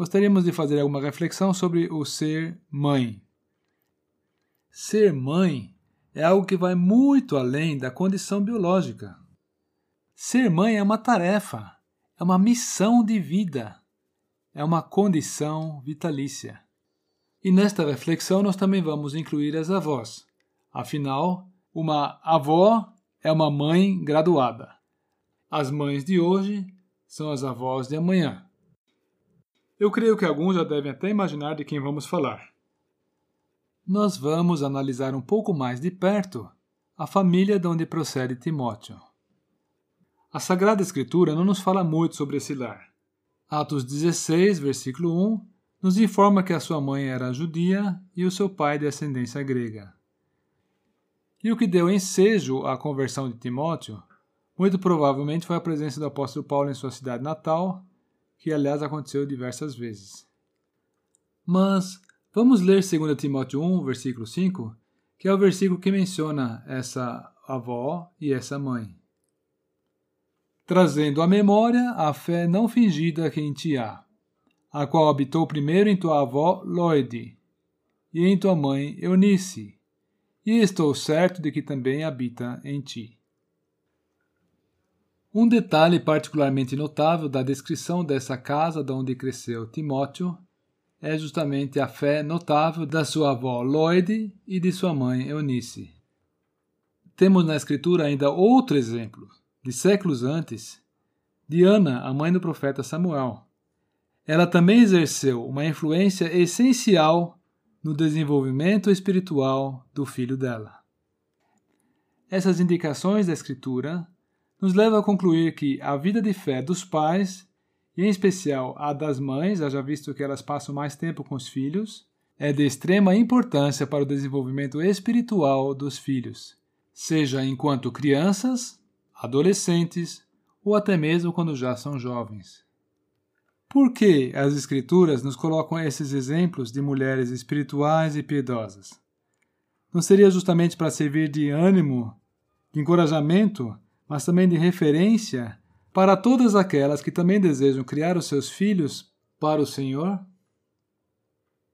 gostaríamos de fazer alguma reflexão sobre o ser mãe. Ser mãe é algo que vai muito além da condição biológica. Ser mãe é uma tarefa, é uma missão de vida, é uma condição vitalícia. E nesta reflexão nós também vamos incluir as avós. Afinal, uma avó é uma mãe graduada. As mães de hoje são as avós de amanhã. Eu creio que alguns já devem até imaginar de quem vamos falar. Nós vamos analisar um pouco mais de perto a família de onde procede Timóteo. A Sagrada Escritura não nos fala muito sobre esse lar. Atos 16, versículo 1, nos informa que a sua mãe era judia e o seu pai de ascendência grega. E o que deu ensejo à conversão de Timóteo, muito provavelmente foi a presença do apóstolo Paulo em sua cidade natal, que aliás aconteceu diversas vezes. Mas vamos ler 2 Timóteo 1, versículo 5, que é o versículo que menciona essa avó e essa mãe trazendo à memória a fé não fingida que em ti há, a qual habitou primeiro em tua avó Loide e em tua mãe Eunice, e estou certo de que também habita em ti. Um detalhe particularmente notável da descrição dessa casa de onde cresceu Timóteo é justamente a fé notável da sua avó Loide e de sua mãe Eunice. Temos na Escritura ainda outro exemplo, de séculos antes, de Ana, a mãe do profeta Samuel. Ela também exerceu uma influência essencial no desenvolvimento espiritual do filho dela. Essas indicações da Escritura nos levam a concluir que a vida de fé dos pais, e em especial a das mães, haja visto que elas passam mais tempo com os filhos, é de extrema importância para o desenvolvimento espiritual dos filhos, seja enquanto crianças adolescentes ou até mesmo quando já são jovens. Por que as Escrituras nos colocam esses exemplos de mulheres espirituais e piedosas? Não seria justamente para servir de ânimo, de encorajamento, mas também de referência para todas aquelas que também desejam criar os seus filhos para o Senhor?